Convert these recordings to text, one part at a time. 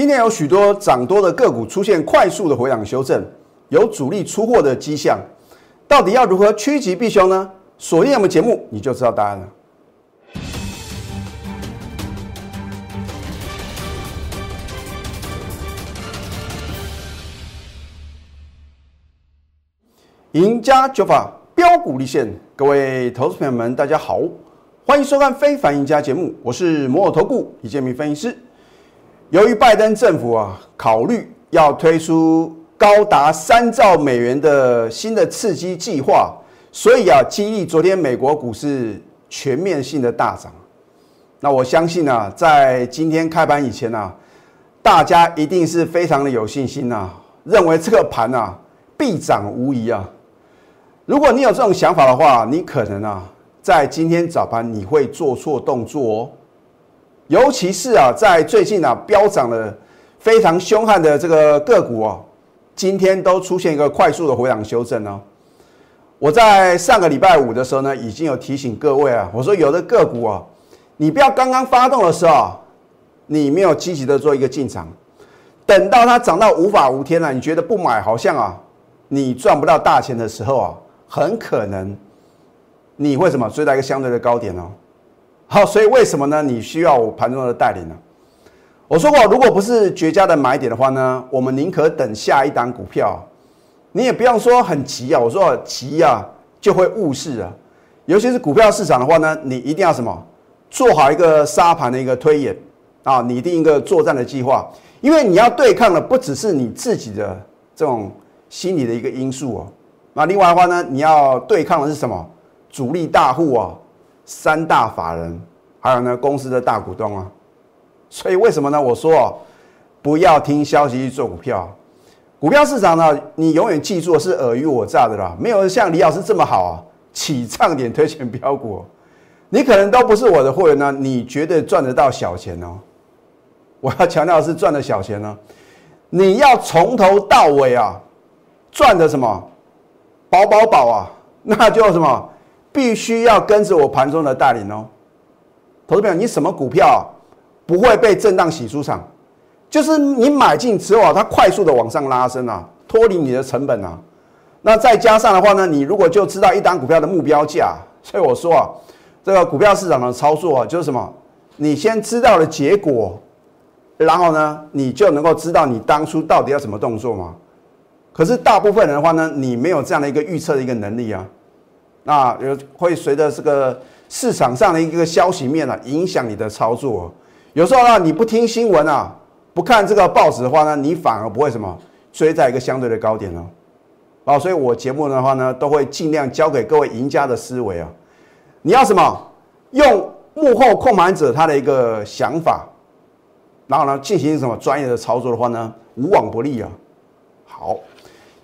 今天有许多涨多的个股出现快速的回档修正，有主力出货的迹象，到底要如何趋吉避凶呢？锁定我们节目，你就知道答案了。赢家九法标股立现，各位投资朋友们，大家好，欢迎收看《非凡赢家》节目，我是摩尔投顾李建明分析师。由于拜登政府啊，考虑要推出高达三兆美元的新的刺激计划，所以啊，激励昨天美国股市全面性的大涨。那我相信啊，在今天开盘以前啊，大家一定是非常的有信心呐，认为这个盘啊必涨无疑啊。如果你有这种想法的话，你可能啊，在今天早盘你会做错动作哦。尤其是啊，在最近啊飙涨的非常凶悍的这个个股哦，今天都出现一个快速的回档修正哦。我在上个礼拜五的时候呢，已经有提醒各位啊，我说有的个股啊，你不要刚刚发动的时候，你没有积极的做一个进场，等到它涨到无法无天了，你觉得不买好像啊，你赚不到大钱的时候啊。很可能你会什么追到一个相对的高点哦。好，所以为什么呢？你需要我盘中的带领呢？我说过，如果不是绝佳的买点的话呢，我们宁可等下一档股票。你也不用说很急啊。我说急啊，就会误事啊。尤其是股票市场的话呢，你一定要什么做好一个沙盘的一个推演啊，拟定一个作战的计划，因为你要对抗的不只是你自己的这种心理的一个因素哦。那另外的话呢，你要对抗的是什么？主力大户啊，三大法人，还有呢公司的大股东啊。所以为什么呢？我说不要听消息去做股票。股票市场呢，你永远记住是尔虞我诈的啦，没有像李老师这么好啊，起唱点推荐标股。你可能都不是我的会员呢，你绝对赚得到小钱哦。我要强调是赚的小钱呢，你要从头到尾啊，赚的什么？保保保啊，那就什么，必须要跟着我盘中的带领哦。投资朋友，你什么股票不会被震荡洗出场？就是你买进之后啊，它快速的往上拉升啊，脱离你的成本啊。那再加上的话呢，你如果就知道一单股票的目标价，所以我说啊，这个股票市场的操作啊，就是什么，你先知道了结果，然后呢，你就能够知道你当初到底要什么动作嘛。可是大部分人的话呢，你没有这样的一个预测的一个能力啊，那有会随着这个市场上的一个消息面啊，影响你的操作。有时候呢，你不听新闻啊，不看这个报纸的话呢，你反而不会什么追在一个相对的高点哦。啊，所以我节目的话呢，都会尽量教给各位赢家的思维啊。你要什么？用幕后控盘者他的一个想法，然后呢，进行什么专业的操作的话呢，无往不利啊。好。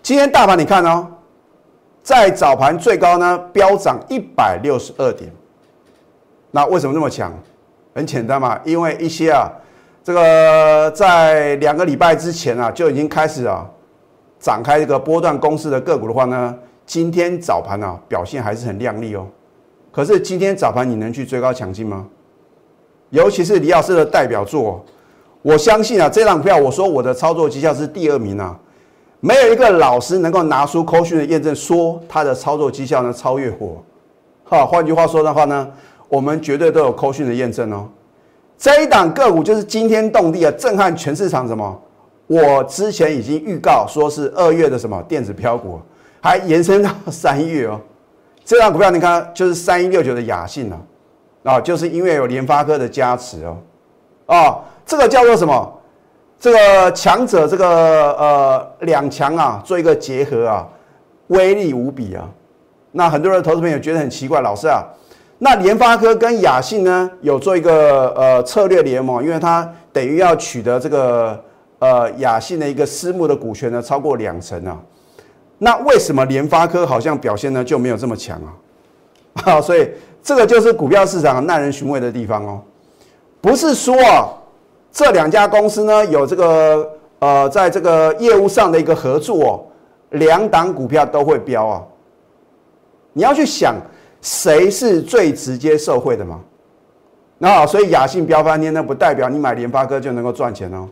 今天大盘你看哦，在早盘最高呢飙涨一百六十二点，那为什么那么强？很简单嘛，因为一些啊，这个在两个礼拜之前啊就已经开始啊展开这个波段公司的个股的话呢，今天早盘啊表现还是很亮丽哦。可是今天早盘你能去追高抢进吗？尤其是李老师的代表作，我相信啊这张票，我说我的操作绩效是第二名啊。没有一个老师能够拿出扣讯的验证，说他的操作绩效呢超越我。好，换句话说的话呢，我们绝对都有扣讯的验证哦。这一档个股就是惊天动地啊，震撼全市场。什么？我之前已经预告说是二月的什么电子飘股，还延伸到三月哦。这档股票你看，就是三一六九的雅信啊，啊，就是因为有联发科的加持哦。啊，这个叫做什么？这个强者，这个呃两强啊，做一个结合啊，威力无比啊。那很多人投资朋友觉得很奇怪，老师啊，那联发科跟雅信呢有做一个呃策略联盟，因为它等于要取得这个呃雅信的一个私募的股权呢超过两成啊。那为什么联发科好像表现呢就没有这么强啊？啊，所以这个就是股票市场耐人寻味的地方哦，不是说。这两家公司呢，有这个呃，在这个业务上的一个合作，哦，两档股票都会飙啊。你要去想谁是最直接受惠的嘛？那，所以雅信飙翻天，那不代表你买联发科就能够赚钱哦。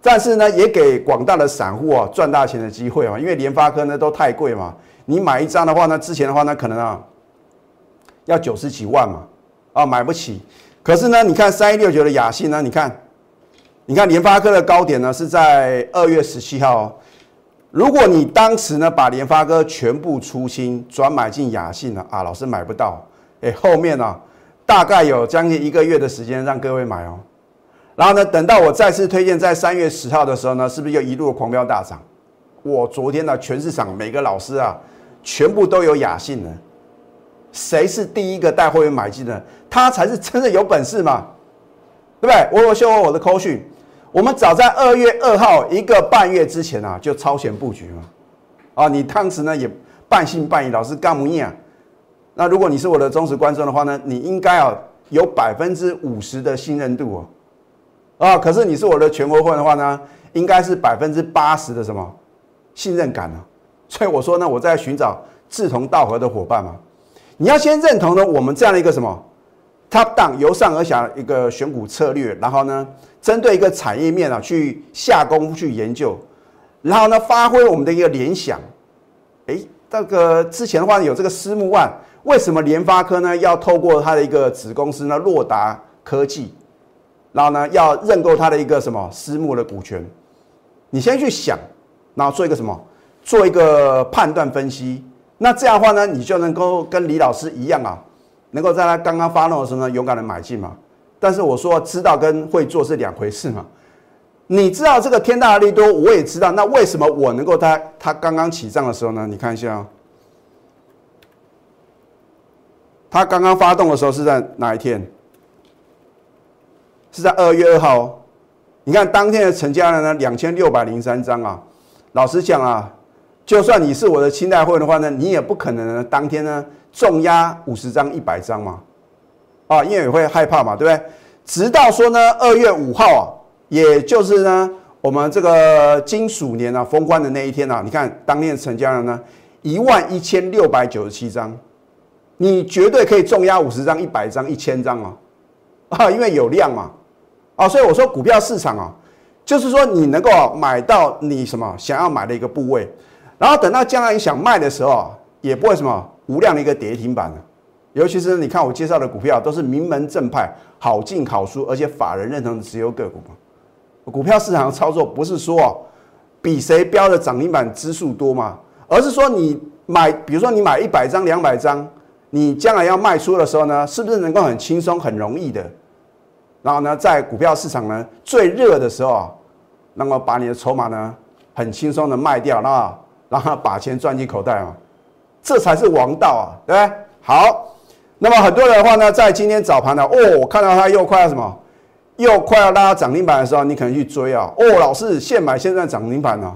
但是呢，也给广大的散户啊赚大钱的机会啊，因为联发科呢都太贵嘛，你买一张的话呢，之前的话呢可能啊要九十几万嘛，啊买不起。可是呢，你看三一六九的雅信呢，你看，你看联发科的高点呢是在二月十七号。如果你当时呢把联发科全部出清转买进雅信了，啊，老师买不到，哎，后面呢大概有将近一个月的时间让各位买哦。然后呢，等到我再次推荐在三月十号的时候呢，是不是又一路狂飙大涨？我昨天呢，全市场每个老师啊，全部都有雅信的。谁是第一个带会员买进的？他才是真的有本事嘛，对不对？我有修我的扣讯，我们早在二月二号一个半月之前啊，就超前布局嘛。啊，你当时呢也半信半疑，老师干不硬啊。那如果你是我的忠实观众的话呢，你应该啊有百分之五十的信任度哦。啊，可是你是我的全国会的话呢，应该是百分之八十的什么信任感呢？所以我说呢，我在寻找志同道合的伙伴嘛。你要先认同呢，我们这样的一个什么 top down 由上而下一个选股策略，然后呢，针对一个产业面啊去下功夫去研究，然后呢，发挥我们的一个联想。哎，这个之前的话有这个私募案，为什么联发科呢要透过它的一个子公司呢洛达科技，然后呢要认购它的一个什么私募的股权？你先去想，然后做一个什么，做一个判断分析。那这样的话呢，你就能够跟李老师一样啊，能够在他刚刚发动的时候呢，勇敢的买进嘛。但是我说知道跟会做是两回事嘛。你知道这个天大的利多，我也知道。那为什么我能够在他刚刚起涨的时候呢？你看一下啊，他刚刚发动的时候是在哪一天？是在二月二号。你看当天的成交量呢，两千六百零三张啊。老实讲啊。就算你是我的清代会的话呢，你也不可能呢当天呢重压五十张、一百张嘛，啊，因为会害怕嘛，对不对？直到说呢，二月五号啊，也就是呢我们这个金属年啊封关的那一天啊，你看当天成交量呢一万一千六百九十七张，你绝对可以重压五十张、一百张、一千张啊，啊，因为有量嘛，啊，所以我说股票市场啊，就是说你能够买到你什么想要买的一个部位。然后等到将来你想卖的时候，也不会什么无量的一个跌停板了。尤其是你看我介绍的股票，都是名门正派、好进好出，而且法人认同的持有个股嘛。股票市场的操作不是说比谁标的涨停板支数多嘛，而是说你买，比如说你买一百张、两百张，你将来要卖出的时候呢，是不是能够很轻松、很容易的？然后呢，在股票市场呢最热的时候啊，那么把你的筹码呢很轻松的卖掉，那。然后把钱赚进口袋嘛，这才是王道啊，对不对？好，那么很多人的话呢，在今天早盘呢，哦，我看到它又快要什么，又快要拉涨停板的时候，你可能去追啊。哦，老师现买现在涨停板呢，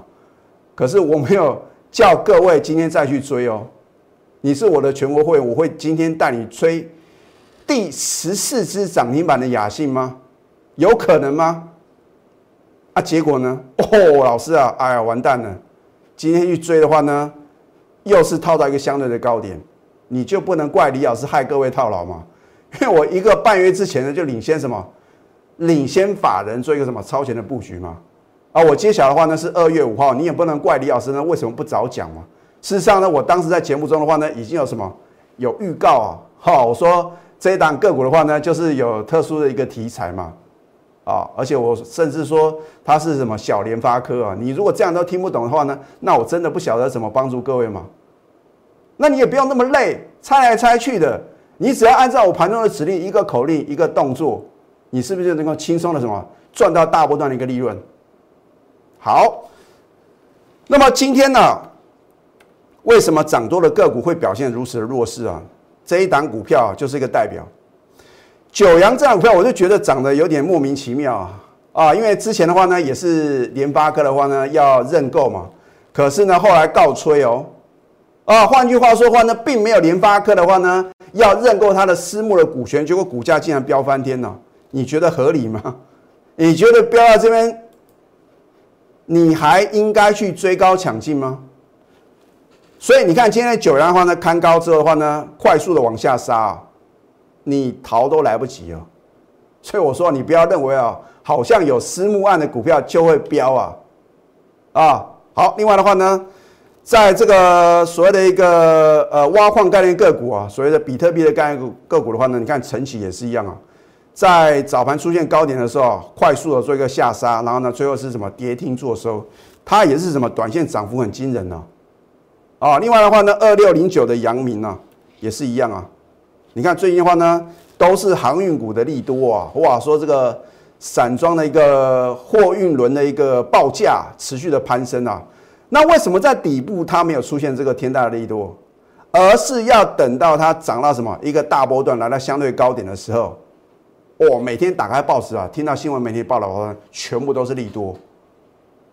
可是我没有叫各位今天再去追哦。你是我的全国会，我会今天带你追第十四只涨停板的雅信吗？有可能吗？啊，结果呢？哦，老师啊，哎呀，完蛋了。今天去追的话呢，又是套到一个相对的高点，你就不能怪李老师害各位套牢嘛？因为我一个半月之前呢就领先什么，领先法人做一个什么超前的布局嘛。啊，我揭晓的话呢是二月五号，你也不能怪李老师呢为什么不早讲嘛？事实上呢，我当时在节目中的话呢已经有什么有预告啊，好，我说这一档个股的话呢就是有特殊的一个题材嘛。啊，而且我甚至说它是什么小联发科啊？你如果这样都听不懂的话呢，那我真的不晓得怎么帮助各位嘛。那你也不用那么累，猜来猜去的，你只要按照我盘中的指令，一个口令，一个动作，你是不是就能够轻松的什么赚到大波段的一个利润？好，那么今天呢，为什么涨多的个股会表现如此的弱势啊？这一档股票就是一个代表。九阳这股票，我就觉得涨得有点莫名其妙啊！啊，因为之前的话呢，也是联发科的话呢要认购嘛，可是呢后来告吹哦，啊，换句话说话呢，并没有联发科的话呢要认购它的私募的股权，结果股价竟然飙翻天了，你觉得合理吗？你觉得飙到这边，你还应该去追高抢进吗？所以你看今天的九阳的话呢，看高之后的话呢，快速的往下杀。你逃都来不及哦，所以我说你不要认为啊，好像有私募案的股票就会飙啊啊！好，另外的话呢，在这个所谓的一个呃挖矿概念个股啊，所谓的比特币的概念股个股的话呢，你看晨起也是一样啊，在早盘出现高点的时候，快速的做一个下杀，然后呢，最后是什么跌停做收，它也是什么短线涨幅很惊人呢？啊，另外的话呢，二六零九的阳明呢，也是一样啊。你看最近的话呢，都是航运股的利多啊，哇，说这个散装的一个货运轮的一个报价持续的攀升啊。那为什么在底部它没有出现这个天大的利多，而是要等到它涨到什么一个大波段来到相对高点的时候，哦，每天打开报纸啊，听到新闻媒体报道的话，全部都是利多。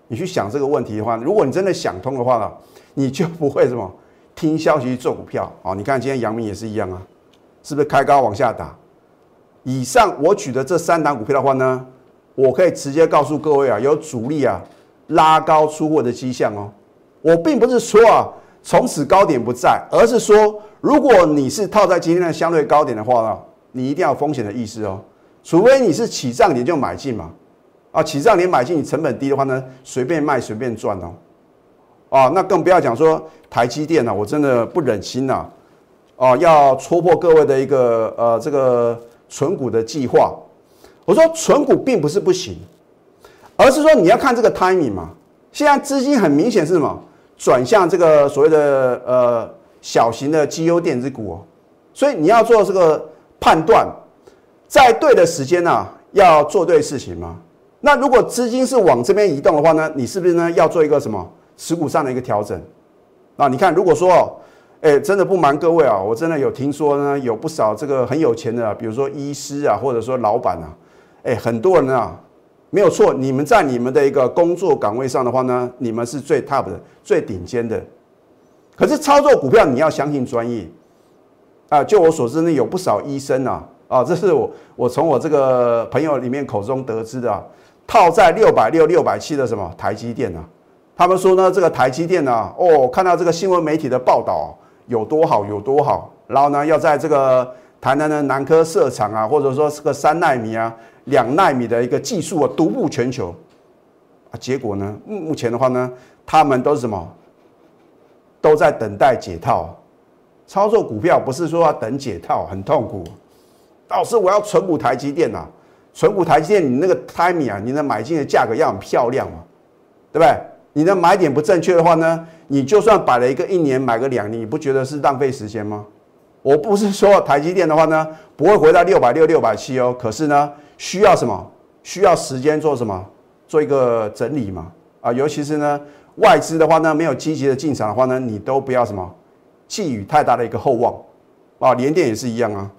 你去想这个问题的话，如果你真的想通的话呢，你就不会什么听消息做股票啊。你看今天阳明也是一样啊。是不是开高往下打？以上我举的这三档股票的话呢，我可以直接告诉各位啊，有主力啊拉高出货的迹象哦。我并不是说啊从此高点不在，而是说如果你是套在今天的相对高点的话呢，你一定要风险的意识哦。除非你是起涨点就买进嘛，啊起涨点买进，你成本低的话呢，随便卖随便赚哦。啊，那更不要讲说台积电了，我真的不忍心呐。哦，要戳破各位的一个呃这个存股的计划。我说存股并不是不行，而是说你要看这个 timing 嘛。现在资金很明显是什么？转向这个所谓的呃小型的绩优电子股哦。所以你要做这个判断，在对的时间呢，要做对事情嘛。那如果资金是往这边移动的话呢，你是不是呢要做一个什么持股上的一个调整？那你看，如果说。哎，真的不瞒各位啊，我真的有听说呢，有不少这个很有钱的，比如说医师啊，或者说老板啊，哎，很多人啊，没有错，你们在你们的一个工作岗位上的话呢，你们是最 top 的、最顶尖的。可是操作股票你要相信专业啊。就我所知呢，有不少医生啊，啊，这是我我从我这个朋友里面口中得知的，套在六百六、六百七的什么台积电啊，他们说呢，这个台积电呢，哦，看到这个新闻媒体的报道。有多好有多好，然后呢，要在这个台南的南科设厂啊，或者说是个三纳米啊、两纳米的一个技术啊，独步全球啊。结果呢，目目前的话呢，他们都是什么？都在等待解套。操作股票不是说要等解套很痛苦。老师，我要存股台积电呐，存股台积电，你那个 timing 啊，你的买进的价格要很漂亮嘛，对不对？你的买点不正确的话呢，你就算摆了一个一年买个两年，你不觉得是浪费时间吗？我不是说台积电的话呢不会回到六百六六百七哦，可是呢需要什么？需要时间做什么？做一个整理嘛。啊，尤其是呢外资的话呢没有积极的进场的话呢，你都不要什么寄予太大的一个厚望啊。联电也是一样啊。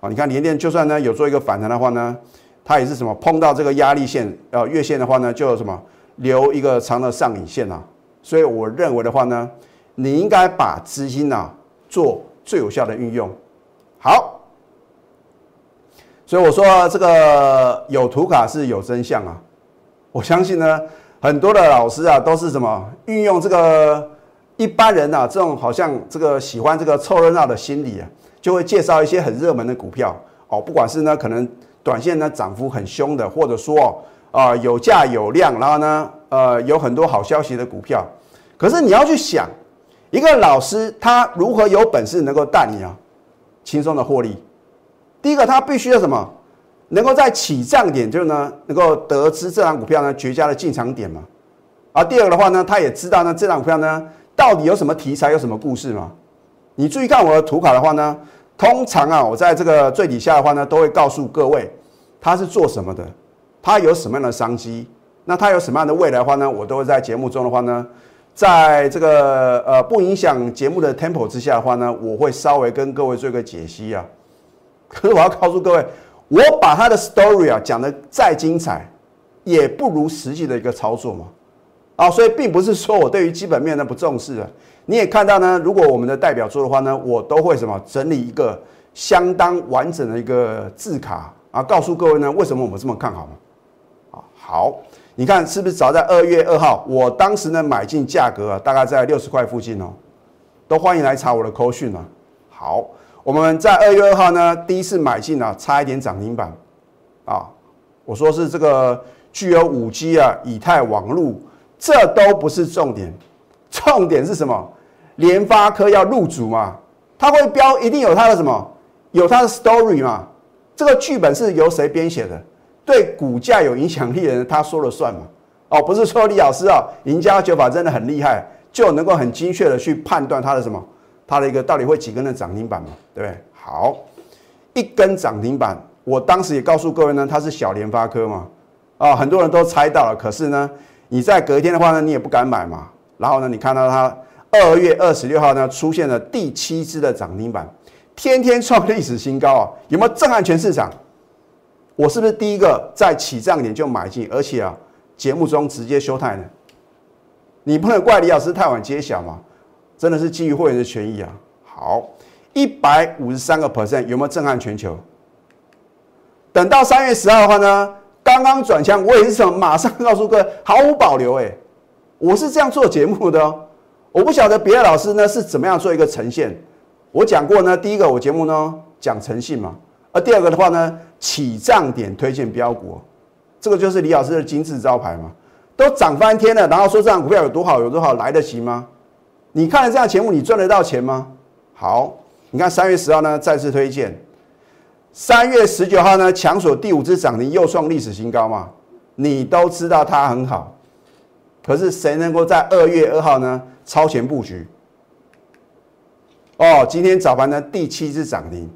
啊，你看联电就算呢有做一个反弹的话呢，它也是什么碰到这个压力线呃月线的话呢就什么？留一个长的上影线啊，所以我认为的话呢，你应该把资金呢做最有效的运用。好，所以我说这个有图卡是有真相啊。我相信呢，很多的老师啊都是什么运用这个一般人啊这种好像这个喜欢这个凑热闹的心理啊，就会介绍一些很热门的股票哦，不管是呢可能短线呢涨幅很凶的，或者说。啊，有价有量，然后呢，呃，有很多好消息的股票。可是你要去想，一个老师他如何有本事能够带你啊，轻松的获利？第一个，他必须要什么？能够在起涨点就呢，能够得知这张股票呢绝佳的进场点嘛。啊，第二个的话呢，他也知道呢这张股票呢到底有什么题材，有什么故事嘛。你注意看我的图卡的话呢，通常啊，我在这个最底下的话呢，都会告诉各位他是做什么的。它有什么样的商机？那它有什么样的未来的话呢？我都会在节目中的话呢，在这个呃不影响节目的 tempo 之下的话呢，我会稍微跟各位做一个解析啊。可是我要告诉各位，我把他的 story 啊讲的再精彩，也不如实际的一个操作嘛。啊，所以并不是说我对于基本面呢不重视啊。你也看到呢，如果我们的代表作的话呢，我都会什么整理一个相当完整的一个字卡啊，告诉各位呢为什么我们这么看好嘛。好，你看是不是早在二月二号，我当时呢买进价格啊，大概在六十块附近哦，都欢迎来查我的扣讯啊。好，我们在二月二号呢第一次买进啊，差一点涨停板啊，我说是这个具有五 G 啊，以太网络，这都不是重点，重点是什么？联发科要入主嘛，它会标，一定有它的什么？有它的 story 嘛？这个剧本是由谁编写的？对股价有影响力的人，他说了算嘛？哦，不是说李老师啊，赢家九法真的很厉害，就能够很精确的去判断它的什么？它的一个到底会几根的涨停板嘛？对不对？好，一根涨停板，我当时也告诉各位呢，它是小联发科嘛？啊，很多人都猜到了，可是呢，你在隔一天的话呢，你也不敢买嘛。然后呢，你看到它二月二十六号呢出现了第七支的涨停板。天天创历史新高啊！有没有震撼全市场？我是不是第一个在起涨点就买进，而且啊，节目中直接休泰呢？你不能怪李老师太晚揭晓嘛？真的是基于会员的权益啊！好，一百五十三个 percent 有没有震撼全球？等到三月十号的话呢，刚刚转枪，我也是想马上告诉各位，毫无保留哎，我是这样做节目的哦。我不晓得别的老师呢是怎么样做一个呈现。我讲过呢，第一个我节目呢讲诚信嘛，而第二个的话呢，起涨点推荐标股，这个就是李老师的金字招牌嘛，都涨翻天了，然后说这张股票有多好有多好，来得及吗？你看了这样节目，你赚得到钱吗？好，你看三月十号呢再次推荐，三月十九号呢强索第五只涨停又创历史新高嘛，你都知道它很好，可是谁能够在二月二号呢超前布局？哦，今天早盘的第七只涨停，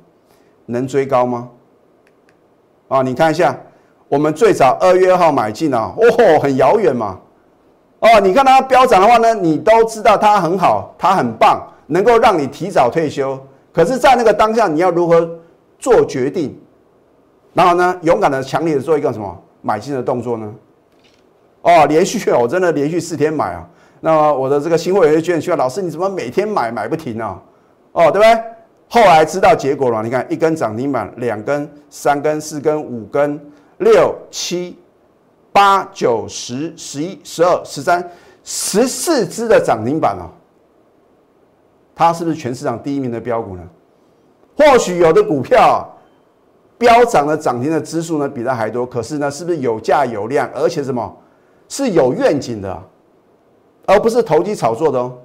能追高吗？啊，你看一下，我们最早二月二号买进啊，哦，很遥远嘛。哦，你看它飙涨的话呢，你都知道它很好，它很棒，能够让你提早退休。可是，在那个当下，你要如何做决定？然后呢，勇敢的、强烈的做一个什么买进的动作呢？哦，连续我真的连续四天买啊。那么我的这个新会员券需要老师，你怎么每天买买不停啊？哦，对不对？后来知道结果了，你看一根涨停板，两根、三根、四根、五根、六七八九十、十一、十二、十三、十四只的涨停板哦，它是不是全市场第一名的标股呢？或许有的股票啊飙涨的涨停的支数呢比它还多，可是呢，是不是有价有量，而且什么是有愿景的，而不是投机炒作的哦？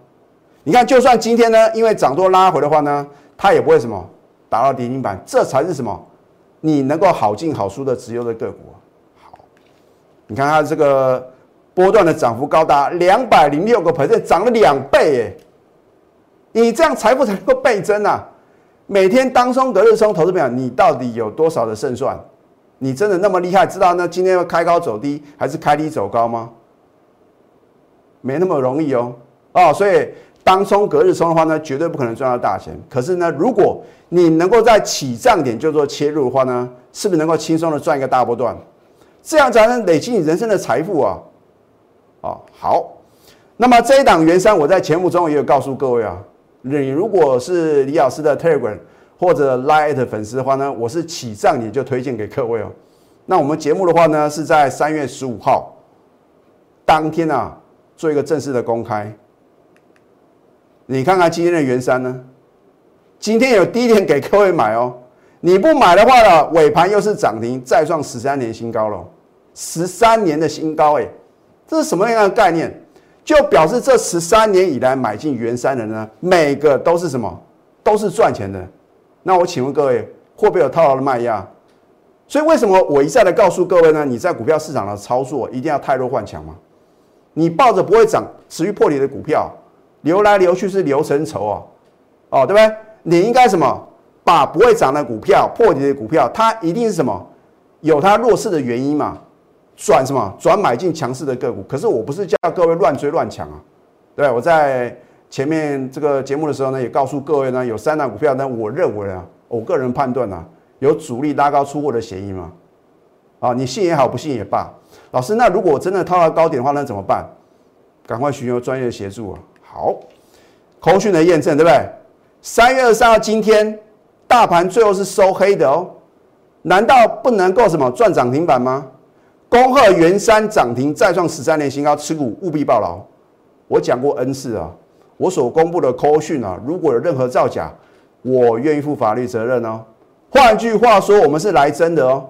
你看，就算今天呢，因为涨多拉回的话呢，它也不会什么达到跌停板，这才是什么？你能够好进好出的直优的个股。好，你看它这个波段的涨幅高达两百零六个 percent，涨了两倍哎！你这样财富才能够倍增啊！每天当冲隔日冲，投资表你到底有多少的胜算？你真的那么厉害？知道呢？今天要开高走低，还是开低走高吗？没那么容易哦。哦，所以。当冲隔日冲的话呢，绝对不可能赚到大钱。可是呢，如果你能够在起涨点就做切入的话呢，是不是能够轻松的赚一个大波段？这样才能累积你人生的财富啊！啊，好。那么这一档元山，我在节目中也有告诉各位啊，你如果是李老师的 Telegram 或者 Line 粉丝的话呢，我是起涨点就推荐给各位哦。那我们节目的话呢，是在三月十五号当天啊，做一个正式的公开。你看看今天的元山呢？今天有低点给各位买哦。你不买的话呢，尾盘又是涨停，再创十三年新高了。十三年的新高，哎，这是什么样的概念？就表示这十三年以来买进元山的呢，每个都是什么？都是赚钱的。那我请问各位，会不会有套牢的卖压？所以为什么我一再的告诉各位呢？你在股票市场的操作一定要太弱换强吗？你抱着不会涨、持续破底的股票。流来流去是流成筹啊，哦，对不对？你应该什么？把不会涨的股票、破底的股票，它一定是什么？有它弱势的原因嘛？转什么？转买进强势的个股。可是我不是叫各位乱追乱抢啊，对我在前面这个节目的时候呢，也告诉各位呢，有三档股票呢，我认为啊，我个人判断啊，有主力拉高出货的嫌疑嘛。啊，你信也好，不信也罢。老师，那如果我真的套到高点的话，那怎么办？赶快寻求专业协助啊！好，口讯的验证对不对？三月二十三号今天大盘最后是收黑的哦，难道不能够什么赚涨停板吗？恭贺元山涨停再创十三年新高，持股务必报牢。我讲过 N 次啊，我所公布的口讯啊，如果有任何造假，我愿意负法律责任哦。换句话说，我们是来真的哦。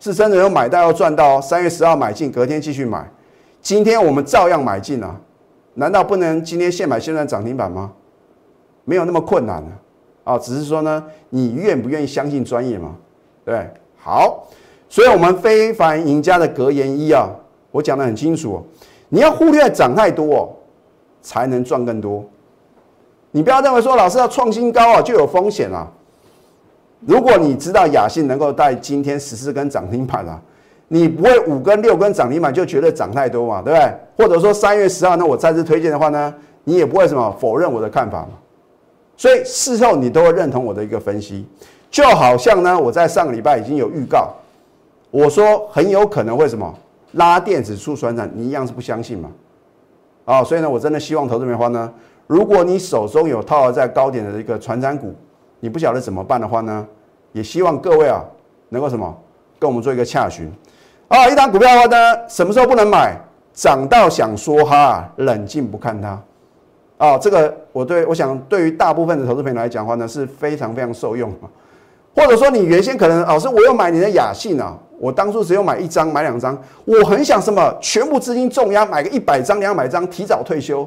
是真的有买到要赚到哦。三月十号买进，隔天继续买，今天我们照样买进啊，难道不能今天现买现赚涨停板吗？没有那么困难啊，啊，只是说呢，你愿不愿意相信专业嘛？对，好，所以我们非凡赢家的格言一啊，我讲的很清楚，你要忽略涨太多，才能赚更多。你不要认为说老师要创新高啊就有风险啊。如果你知道雅信能够带今天十四根涨停板啊，你不会五根六根涨停板就觉得涨太多嘛，对不对？或者说三月十号那，我再次推荐的话呢，你也不会什么否认我的看法嘛。所以事后你都会认同我的一个分析，就好像呢，我在上个礼拜已经有预告，我说很有可能会什么拉电子出船长，你一样是不相信嘛？啊，所以呢，我真的希望投资棉花呢。如果你手中有套在高点的一个船长股，你不晓得怎么办的话呢？也希望各位啊能够什么跟我们做一个洽询啊。一档股票的话呢，什么时候不能买？涨到想说哈，冷静不看它啊。这个我对我想对于大部分的投资朋友来讲的话呢，是非常非常受用啊。或者说你原先可能老师我要买你的雅信啊，我当初只有买一张买两张，我很想什么全部资金重压买个一百张两百张提早退休。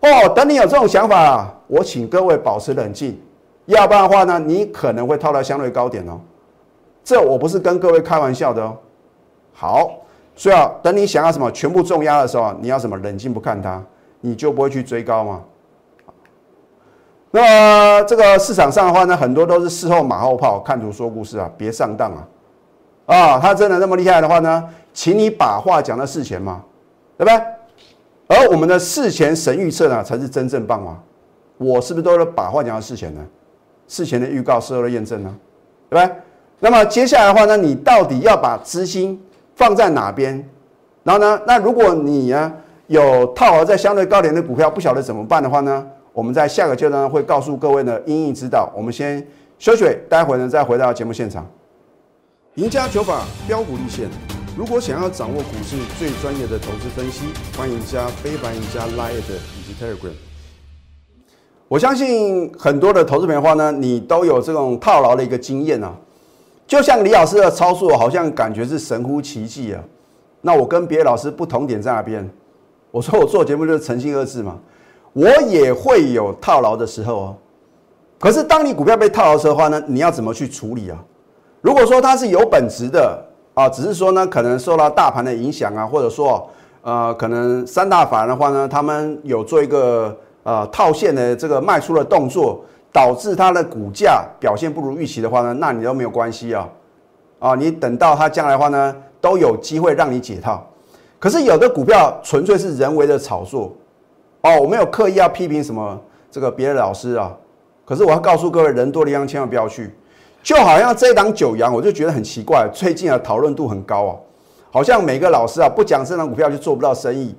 哦，等你有这种想法，我请各位保持冷静，要不然的话呢，你可能会套到相对高点哦。这我不是跟各位开玩笑的哦。好，所以啊，等你想要什么全部重压的时候，你要什么冷静不看它，你就不会去追高吗。那这个市场上的话呢，很多都是事后马后炮，看图说故事啊，别上当啊！啊，他真的那么厉害的话呢，请你把话讲到事前嘛，对不对？而我们的事前神预测呢，才是真正棒啊！我是不是都是把话讲到事前呢？事前的预告，事后的验证呢？对不对？那么接下来的话呢，你到底要把资金放在哪边？然后呢，那如果你呢有套牢在相对高点的股票，不晓得怎么办的话呢？我们在下个阶段会告诉各位呢，因应指导。我们先休息，待会呢再回到节目现场。赢家九法标股立线。如果想要掌握股市最专业的投资分析，欢迎加非凡、加 Line 以及 Telegram。我相信很多的投资朋友话呢，你都有这种套牢的一个经验啊。就像李老师的操作，好像感觉是神乎其技啊。那我跟别的老师不同点在哪边？我说我做节目就是诚信二字嘛。我也会有套牢的时候哦。可是当你股票被套牢的时候话呢，你要怎么去处理啊？如果说它是有本质的。啊，只是说呢，可能受到大盘的影响啊，或者说，呃，可能三大法人的话呢，他们有做一个呃套现的这个卖出的动作，导致它的股价表现不如预期的话呢，那你都没有关系啊，啊，你等到它将来的话呢，都有机会让你解套。可是有的股票纯粹是人为的炒作，哦，我没有刻意要批评什么这个别的老师啊，可是我要告诉各位，人多的地方千万不要去。就好像这一档九阳，我就觉得很奇怪，最近啊讨论度很高啊，好像每个老师啊不讲这档股票就做不到生意。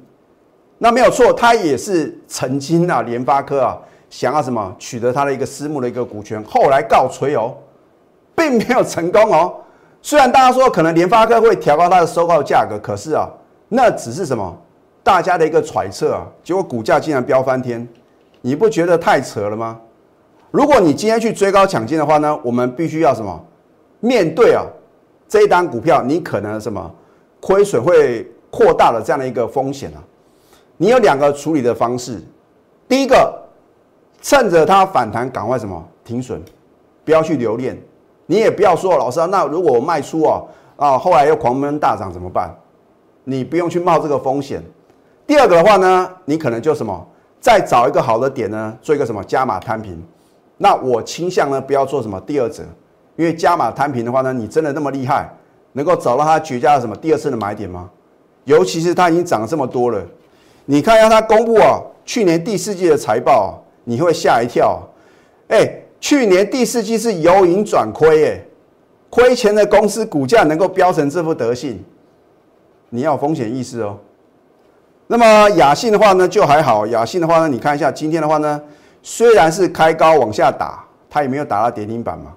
那没有错，他也是曾经啊联发科啊想要什么取得他的一个私募的一个股权，后来告吹哦，并没有成功哦。虽然大家说可能联发科会调高它的收购价格，可是啊那只是什么大家的一个揣测啊，结果股价竟然飙翻天，你不觉得太扯了吗？如果你今天去追高抢进的话呢，我们必须要什么？面对啊这一单股票，你可能什么亏损会扩大了这样的一个风险啊？你有两个处理的方式。第一个，趁着它反弹，赶快什么停损，不要去留恋。你也不要说老师啊，那如果我卖出啊啊，后来又狂奔大涨怎么办？你不用去冒这个风险。第二个的话呢，你可能就什么再找一个好的点呢，做一个什么加码摊平。那我倾向呢，不要做什么第二者，因为加码摊平的话呢，你真的那么厉害，能够找到它绝佳的什么第二次的买点吗？尤其是它已经涨了这么多了，你看一下它公布啊，去年第四季的财报，你会吓一跳。哎，去年第四季是由盈转亏，哎，亏钱的公司股价能够飙成这副德性，你要风险意识哦。那么雅信的话呢，就还好，雅信的话呢，你看一下今天的话呢。虽然是开高往下打，它也没有打到跌停板嘛，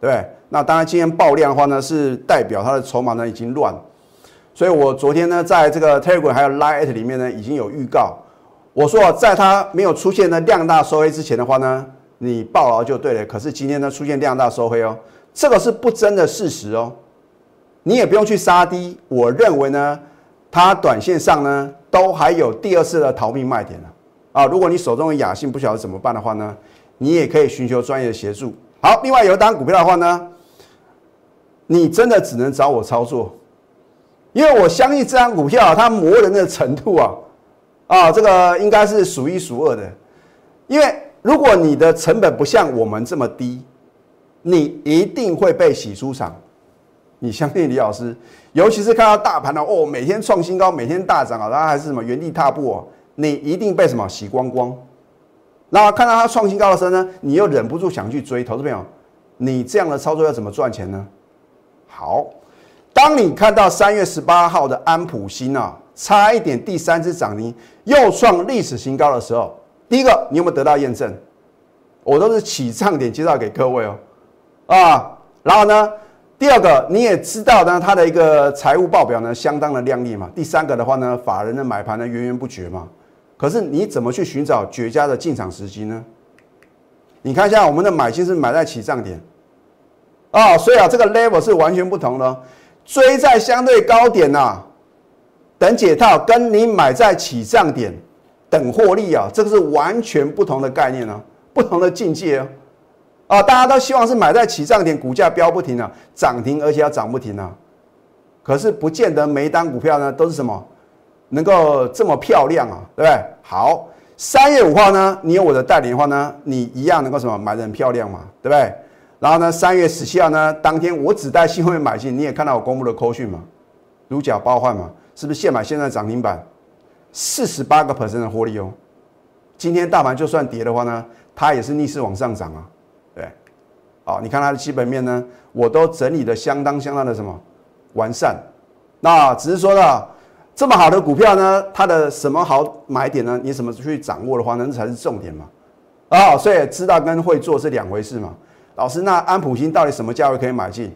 对不对？那当然，今天爆量的话呢，是代表它的筹码呢已经乱。所以我昨天呢，在这个 Telegram 还有 Line 里面呢，已经有预告，我说在它没有出现的量大收黑之前的话呢，你爆牢就对了。可是今天呢出现量大收黑哦，这个是不争的事实哦。你也不用去杀低。我认为呢，它短线上呢都还有第二次的逃命卖点呢。啊，如果你手中的雅信不晓得怎么办的话呢，你也可以寻求专业的协助。好，另外有一单股票的话呢，你真的只能找我操作，因为我相信这张股票它磨人的程度啊，啊，这个应该是数一数二的。因为如果你的成本不像我们这么低，你一定会被洗出场。你相信李老师，尤其是看到大盘呢，哦，每天创新高，每天大涨啊，然后还是什么原地踏步哦。你一定被什么洗光光，然后看到它创新高的时候呢，你又忍不住想去追，投资朋友，你这样的操作要怎么赚钱呢？好，当你看到三月十八号的安普新啊，差一点第三次涨停又创历史新高的时候，第一个你有没有得到验证？我都是起涨点介绍给各位哦，啊，然后呢？第二个，你也知道呢，它的一个财务报表呢相当的亮丽嘛。第三个的话呢，法人的买盘呢源源不绝嘛。可是你怎么去寻找绝佳的进场时机呢？你看一下我们的买进是买在起涨点啊，所以啊，这个 level 是完全不同的。追在相对高点呐，等解套，跟你买在起涨点等获利啊，这个是完全不同的概念啊，不同的境界哦。啊，大家都希望是买在起涨点，股价飙不停啊，涨停而且要涨不停啊。可是不见得每一单股票呢都是什么能够这么漂亮啊，对不对？好，三月五号呢，你有我的代理的话呢，你一样能够什么买的很漂亮嘛，对不对？然后呢，三月十七号呢，当天我只带新会员买进，你也看到我公布的扣讯嘛，如假包换嘛，是不是现买现在涨停板，四十八个 percent 的获利哦。今天大盘就算跌的话呢，它也是逆势往上涨啊。好，你看它的基本面呢，我都整理的相当相当的什么完善。那只是说呢，这么好的股票呢，它的什么好买点呢？你怎么去掌握的话，那才是重点嘛。啊，所以知道跟会做是两回事嘛。老师，那安普新到底什么价位可以买进？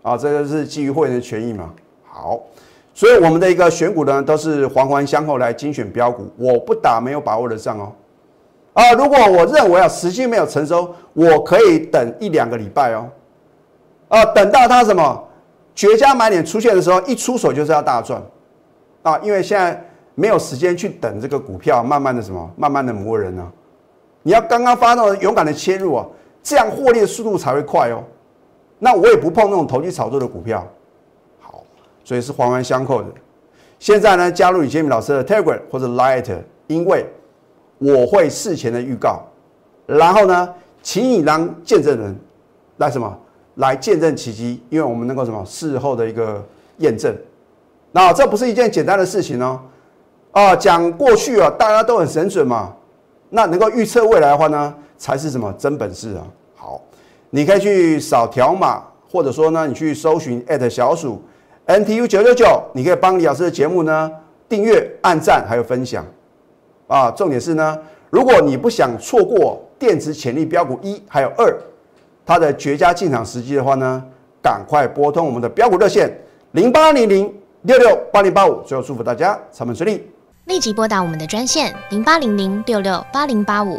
啊，这个是基于会员的权益嘛。好，所以我们的一个选股呢，都是环环相扣来精选标股，我不打没有把握的仗哦。啊，如果我认为啊时机没有成熟，我可以等一两个礼拜哦。啊，等到它什么绝佳买点出现的时候，一出手就是要大赚啊！因为现在没有时间去等这个股票慢慢的什么，慢慢的磨人呢。你要刚刚发动勇敢的切入啊，这样获利的速度才会快哦。那我也不碰那种投机炒作的股票，好，所以是环环相扣的。现在呢，加入李杰明老师的 Telegram 或者 Light，因为。我会事前的预告，然后呢，请你让见证人来什么来见证奇迹，因为我们能够什么事后的一个验证。那这不是一件简单的事情哦。啊，讲过去啊，大家都很神准嘛。那能够预测未来的话呢，才是什么真本事啊。好，你可以去扫条码，或者说呢，你去搜寻小鼠 NTU 九九九，你可以帮李老师的节目呢订阅、按赞还有分享。啊，重点是呢，如果你不想错过电池潜力标股一还有二，它的绝佳进场时机的话呢，赶快拨通我们的标股热线零八零零六六八零八五。最后祝福大家操盘顺利，立即拨打我们的专线零八零零六六八零八五。